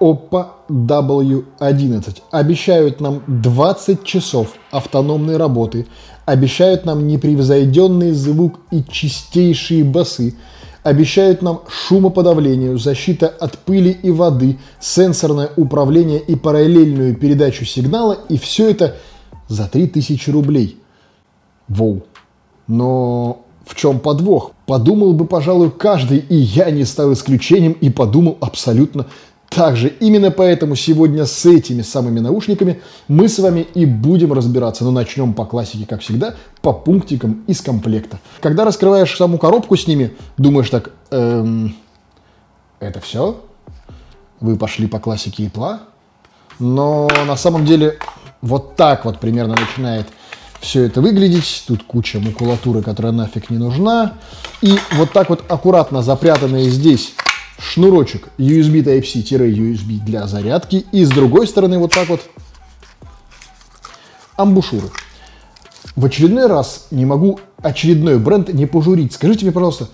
Oppo W11. Обещают нам 20 часов автономной работы, обещают нам непревзойденный звук и чистейшие басы, обещают нам шумоподавление, защита от пыли и воды, сенсорное управление и параллельную передачу сигнала, и все это за 3000 рублей. Воу. Но в чем подвох? Подумал бы, пожалуй, каждый, и я не стал исключением, и подумал абсолютно также именно поэтому сегодня с этими самыми наушниками мы с вами и будем разбираться. Но начнем по классике, как всегда, по пунктикам из комплекта. Когда раскрываешь саму коробку с ними, думаешь так, эм, это все? Вы пошли по классике Ипла? Но на самом деле вот так вот примерно начинает все это выглядеть. Тут куча макулатуры, которая нафиг не нужна. И вот так вот аккуратно запрятанные здесь шнурочек USB Type-C-USB для зарядки. И с другой стороны вот так вот амбушюры. В очередной раз не могу очередной бренд не пожурить. Скажите мне, пожалуйста,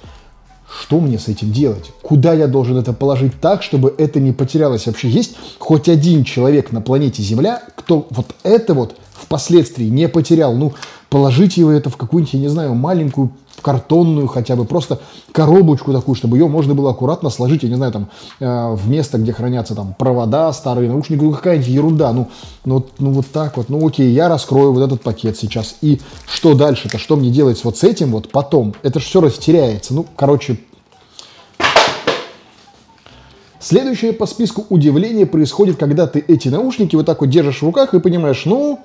что мне с этим делать? Куда я должен это положить так, чтобы это не потерялось? Вообще есть хоть один человек на планете Земля, кто вот это вот впоследствии не потерял? Ну, положите его это в какую-нибудь, я не знаю, маленькую картонную хотя бы, просто коробочку такую, чтобы ее можно было аккуратно сложить, я не знаю, там, э, в место, где хранятся там провода, старые наушники, ну какая-нибудь ерунда, ну, ну, ну вот так вот, ну окей, я раскрою вот этот пакет сейчас, и что дальше-то, что мне делать вот с этим вот потом, это же все растеряется, ну, короче, Следующее по списку удивления происходит, когда ты эти наушники вот так вот держишь в руках и понимаешь, ну,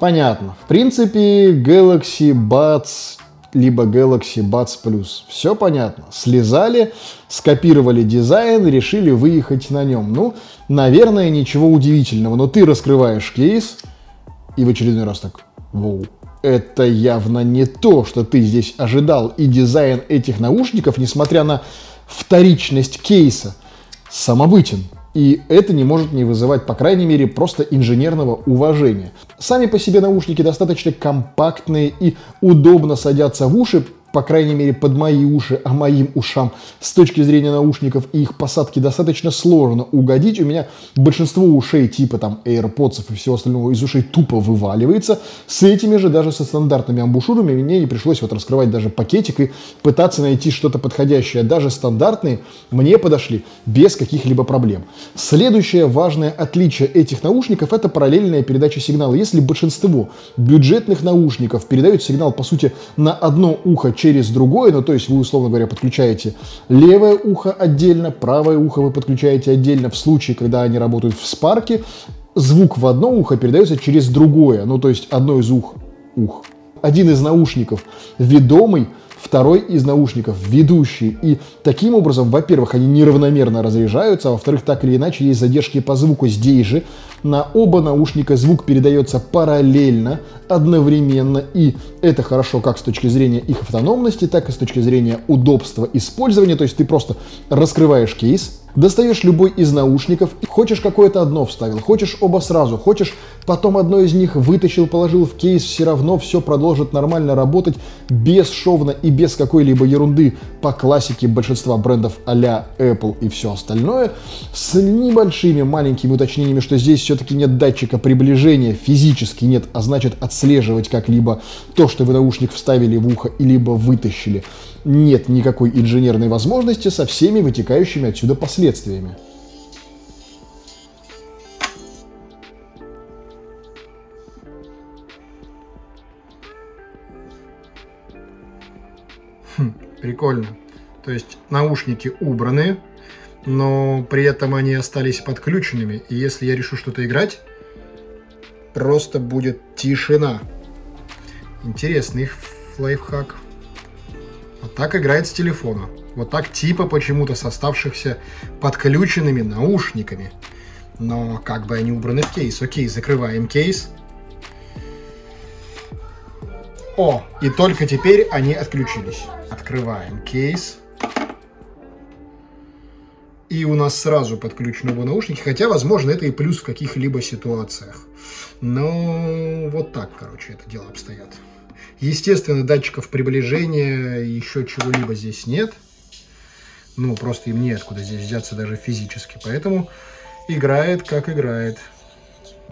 понятно. В принципе, Galaxy Buds либо Galaxy Buds Plus. Все понятно. Слезали, скопировали дизайн, решили выехать на нем. Ну, наверное, ничего удивительного. Но ты раскрываешь кейс и в очередной раз так, воу, это явно не то, что ты здесь ожидал. И дизайн этих наушников, несмотря на вторичность кейса, самобытен. И это не может не вызывать, по крайней мере, просто инженерного уважения. Сами по себе наушники достаточно компактные и удобно садятся в уши, по крайней мере, под мои уши, а моим ушам с точки зрения наушников и их посадки достаточно сложно угодить. У меня большинство ушей типа там AirPods и всего остального из ушей тупо вываливается. С этими же, даже со стандартными амбушюрами, мне не пришлось вот раскрывать даже пакетик и пытаться найти что-то подходящее. Даже стандартные мне подошли без каких-либо проблем. Следующее важное отличие этих наушников – это параллельная передача сигнала. Если большинство бюджетных наушников передают сигнал, по сути, на одно ухо через другое, ну то есть вы, условно говоря, подключаете левое ухо отдельно, правое ухо вы подключаете отдельно в случае, когда они работают в спарке, звук в одно ухо передается через другое, ну то есть одно из ух, ух. Один из наушников ведомый второй из наушников ведущий. И таким образом, во-первых, они неравномерно разряжаются, а во-вторых, так или иначе, есть задержки по звуку. Здесь же на оба наушника звук передается параллельно, одновременно, и это хорошо как с точки зрения их автономности, так и с точки зрения удобства использования. То есть ты просто раскрываешь кейс, Достаешь любой из наушников, хочешь какое-то одно вставил, хочешь оба сразу, хочешь потом одно из них вытащил, положил в кейс, все равно все продолжит нормально работать бесшовно и без какой-либо ерунды по классике большинства брендов а Apple и все остальное, с небольшими маленькими уточнениями, что здесь все-таки нет датчика приближения, физически нет, а значит отслеживать как-либо то, что вы наушник вставили в ухо, и либо вытащили нет никакой инженерной возможности со всеми вытекающими отсюда последствиями. Прикольно. То есть наушники убраны, но при этом они остались подключенными. И если я решу что-то играть, просто будет тишина. Интересный лайфхак. Вот так играет с телефона. Вот так типа почему-то с оставшихся подключенными наушниками. Но как бы они убраны в кейс. Окей, закрываем кейс. О, и только теперь они отключились. Открываем кейс. И у нас сразу подключены наушники, хотя, возможно, это и плюс в каких-либо ситуациях. Но вот так, короче, это дело обстоят. Естественно, датчиков приближения, еще чего-либо здесь нет. Ну, просто им неоткуда здесь взяться даже физически. Поэтому играет, как играет.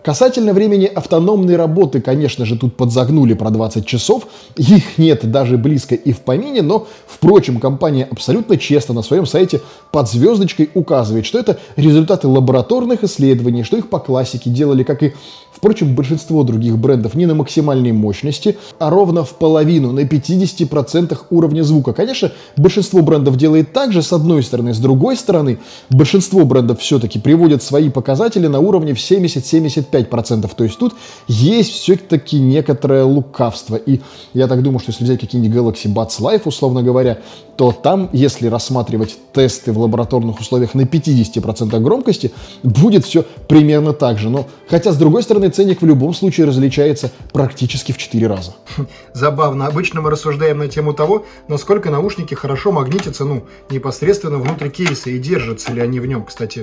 Касательно времени автономной работы, конечно же, тут подзагнули про 20 часов. Их нет даже близко и в помине, но, впрочем, компания абсолютно честно на своем сайте под звездочкой указывает, что это результаты лабораторных исследований, что их по классике делали, как и Впрочем, большинство других брендов не на максимальной мощности, а ровно в половину, на 50% уровня звука. Конечно, большинство брендов делает так же, с одной стороны. С другой стороны, большинство брендов все-таки приводят свои показатели на уровне в 70-75%. То есть тут есть все-таки некоторое лукавство. И я так думаю, что если взять какие-нибудь Galaxy Buds Live, условно говоря, то там, если рассматривать тесты в лабораторных условиях на 50% громкости, будет все примерно так же. Но, хотя, с другой стороны, ценник в любом случае различается практически в 4 раза. Забавно. Обычно мы рассуждаем на тему того, насколько наушники хорошо магнитятся, ну, непосредственно внутри кейса и держатся ли они в нем. Кстати,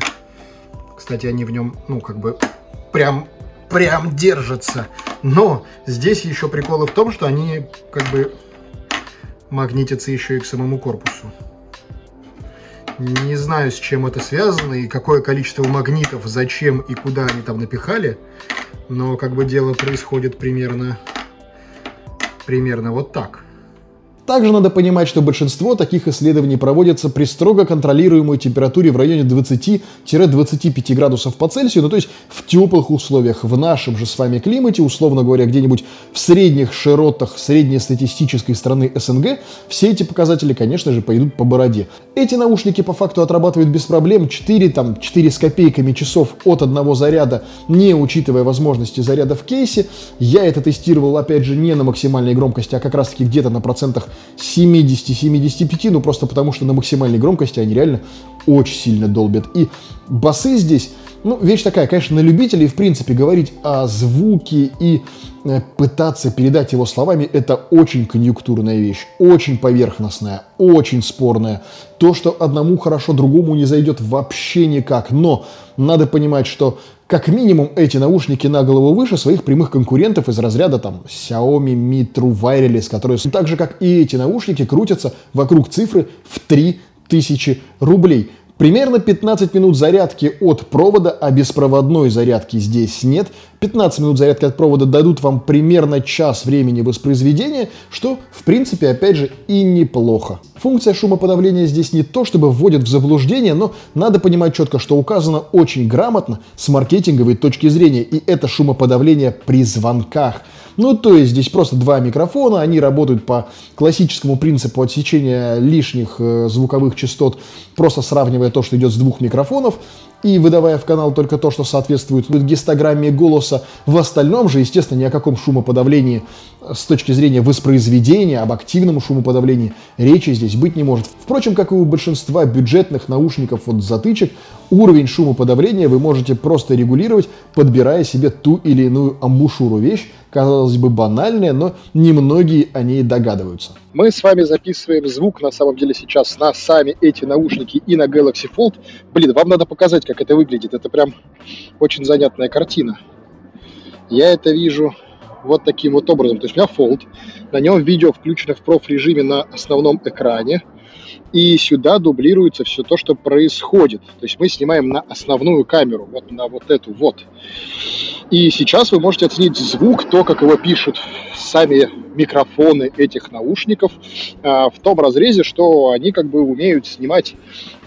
кстати, они в нем, ну, как бы прям прям держатся. Но здесь еще приколы в том, что они как бы магнитятся еще и к самому корпусу. Не знаю, с чем это связано и какое количество магнитов, зачем и куда они там напихали, но как бы дело происходит примерно, примерно вот так. Также надо понимать, что большинство таких исследований проводятся при строго контролируемой температуре в районе 20-25 градусов по Цельсию, ну то есть в теплых условиях, в нашем же с вами климате, условно говоря, где-нибудь в средних широтах среднестатистической страны СНГ, все эти показатели, конечно же, пойдут по бороде. Эти наушники по факту отрабатывают без проблем 4, там, 4 с копейками часов от одного заряда, не учитывая возможности заряда в кейсе. Я это тестировал, опять же, не на максимальной громкости, а как раз-таки где-то на процентах 70-75, ну просто потому что на максимальной громкости они реально очень сильно долбят. И басы здесь, ну, вещь такая, конечно, на любителей, в принципе, говорить о звуке и э, пытаться передать его словами, это очень конъюнктурная вещь, очень поверхностная, очень спорная. То, что одному хорошо, другому не зайдет вообще никак. Но надо понимать, что как минимум эти наушники на голову выше своих прямых конкурентов из разряда там Xiaomi Mi True Wireless, которые так же как и эти наушники крутятся вокруг цифры в 3000 рублей. Примерно 15 минут зарядки от провода, а беспроводной зарядки здесь нет. 15 минут зарядки от провода дадут вам примерно час времени воспроизведения, что, в принципе, опять же, и неплохо. Функция шумоподавления здесь не то, чтобы вводит в заблуждение, но надо понимать четко, что указано очень грамотно с маркетинговой точки зрения, и это шумоподавление при звонках – ну, то есть здесь просто два микрофона, они работают по классическому принципу отсечения лишних э, звуковых частот, просто сравнивая то, что идет с двух микрофонов и выдавая в канал только то, что соответствует гистограмме голоса. В остальном же, естественно, ни о каком шумоподавлении с точки зрения воспроизведения, об активном шумоподавлении речи здесь быть не может. Впрочем, как и у большинства бюджетных наушников от затычек, уровень шумоподавления вы можете просто регулировать, подбирая себе ту или иную амбушюру. Вещь, казалось бы, банальная, но немногие о ней догадываются. Мы с вами записываем звук, на самом деле, сейчас на сами эти наушники и на Galaxy Fold. Блин, вам надо показать, как это выглядит. Это прям очень занятная картина. Я это вижу вот таким вот образом. То есть у меня Fold, на нем видео включено в проф-режиме на основном экране и сюда дублируется все то, что происходит. То есть мы снимаем на основную камеру, вот на вот эту вот. И сейчас вы можете оценить звук, то, как его пишут сами микрофоны этих наушников, а, в том разрезе, что они как бы умеют снимать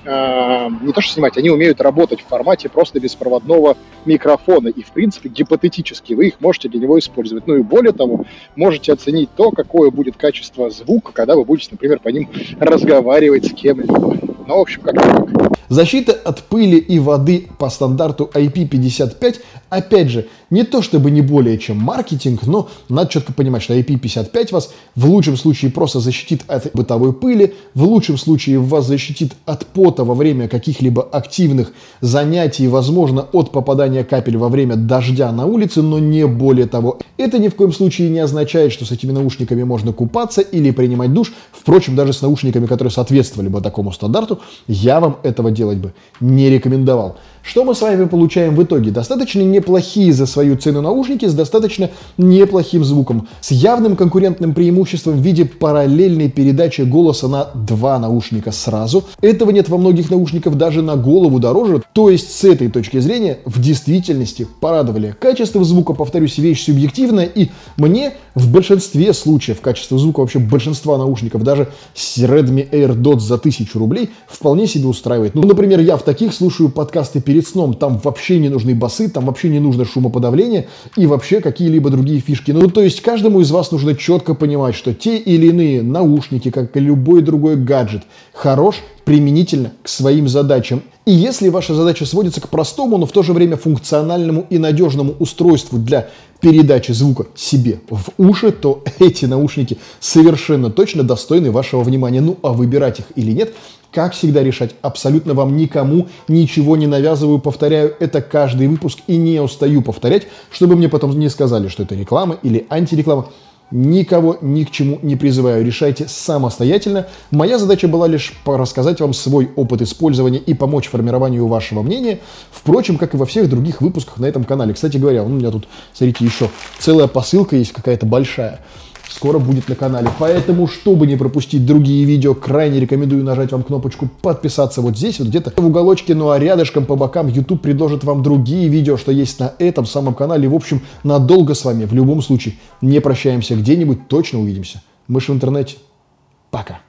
Э, не то что снимать, они умеют работать в формате просто беспроводного микрофона. И, в принципе, гипотетически вы их можете для него использовать. Ну и более того, можете оценить то, какое будет качество звука, когда вы будете, например, по ним разговаривать с кем-либо. Ну, в общем, как-то так. Защита от пыли и воды по стандарту IP55, опять же, не то чтобы не более чем маркетинг, но надо четко понимать, что IP55 вас в лучшем случае просто защитит от бытовой пыли, в лучшем случае вас защитит от пота во время каких-либо активных занятий, возможно, от попадания капель во время дождя на улице, но не более того. Это ни в коем случае не означает, что с этими наушниками можно купаться или принимать душ. Впрочем, даже с наушниками, которые соответствовали бы такому стандарту, я вам этого делать бы не рекомендовал. Что мы с вами получаем в итоге? Достаточно неплохие за свою цену наушники с достаточно неплохим звуком, с явным конкурентным преимуществом в виде параллельной передачи голоса на два наушника сразу. Этого нет во многих наушниках даже на голову дороже, то есть с этой точки зрения в действительности порадовали. Качество звука, повторюсь, вещь субъективная, и мне в большинстве случаев качество звука вообще большинства наушников, даже с Redmi AirDots за 1000 рублей, вполне себе устраивает. Ну, например, я в таких слушаю подкасты перед сном, там вообще не нужны басы, там вообще не нужно шумоподавление и вообще какие-либо другие фишки. Ну, то есть каждому из вас нужно четко понимать, что те или иные наушники, как и любой другой гаджет, хорош применительно к своим задачам. И если ваша задача сводится к простому, но в то же время функциональному и надежному устройству для передачи звука себе в уши, то эти наушники совершенно точно достойны вашего внимания. Ну а выбирать их или нет, как всегда решать. Абсолютно вам никому ничего не навязываю. Повторяю это каждый выпуск и не устаю повторять, чтобы мне потом не сказали, что это реклама или антиреклама. Никого ни к чему не призываю, решайте самостоятельно. Моя задача была лишь рассказать вам свой опыт использования и помочь формированию вашего мнения. Впрочем, как и во всех других выпусках на этом канале. Кстати говоря, у меня тут, смотрите, еще целая посылка есть какая-то большая скоро будет на канале. Поэтому, чтобы не пропустить другие видео, крайне рекомендую нажать вам кнопочку подписаться вот здесь, вот где-то в уголочке, ну а рядышком по бокам YouTube предложит вам другие видео, что есть на этом самом канале. В общем, надолго с вами в любом случае не прощаемся где-нибудь, точно увидимся. Мы же в интернете. Пока.